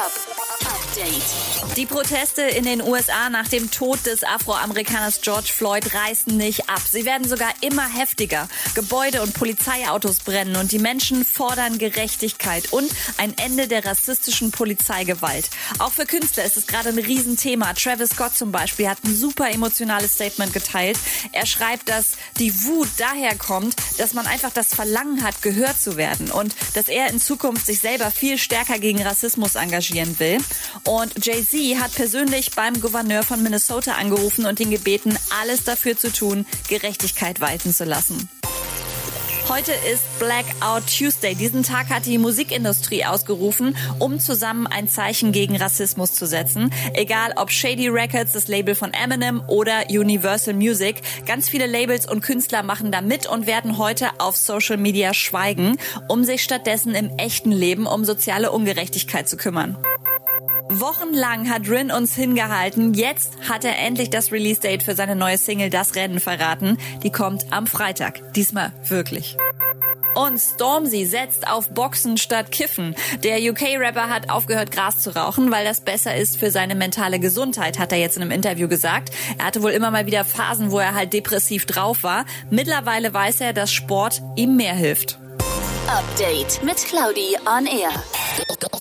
Hub Update. Die Proteste in den USA nach dem Tod des Afroamerikaners George Floyd reißen nicht ab. Sie werden sogar immer heftiger. Gebäude und Polizeiautos brennen und die Menschen fordern Gerechtigkeit und ein Ende der rassistischen Polizeigewalt. Auch für Künstler ist es gerade ein Riesenthema. Travis Scott zum Beispiel hat ein super emotionales Statement geteilt. Er schreibt, dass die Wut daher kommt, dass man einfach das Verlangen hat, gehört zu werden und dass er in Zukunft sich selber viel stärker gegen Rassismus engagieren will. Und Jay-Z hat persönlich beim Gouverneur von Minnesota angerufen und ihn gebeten, alles dafür zu tun, Gerechtigkeit walten zu lassen. Heute ist Blackout Tuesday. Diesen Tag hat die Musikindustrie ausgerufen, um zusammen ein Zeichen gegen Rassismus zu setzen. Egal ob Shady Records, das Label von Eminem oder Universal Music. Ganz viele Labels und Künstler machen da mit und werden heute auf Social Media schweigen, um sich stattdessen im echten Leben um soziale Ungerechtigkeit zu kümmern. Wochenlang hat Rin uns hingehalten. Jetzt hat er endlich das Release-Date für seine neue Single Das Rennen verraten. Die kommt am Freitag. Diesmal wirklich. Und Stormzy setzt auf Boxen statt Kiffen. Der UK-Rapper hat aufgehört, Gras zu rauchen, weil das besser ist für seine mentale Gesundheit, hat er jetzt in einem Interview gesagt. Er hatte wohl immer mal wieder Phasen, wo er halt depressiv drauf war. Mittlerweile weiß er, dass Sport ihm mehr hilft. Update mit Claudi on Air.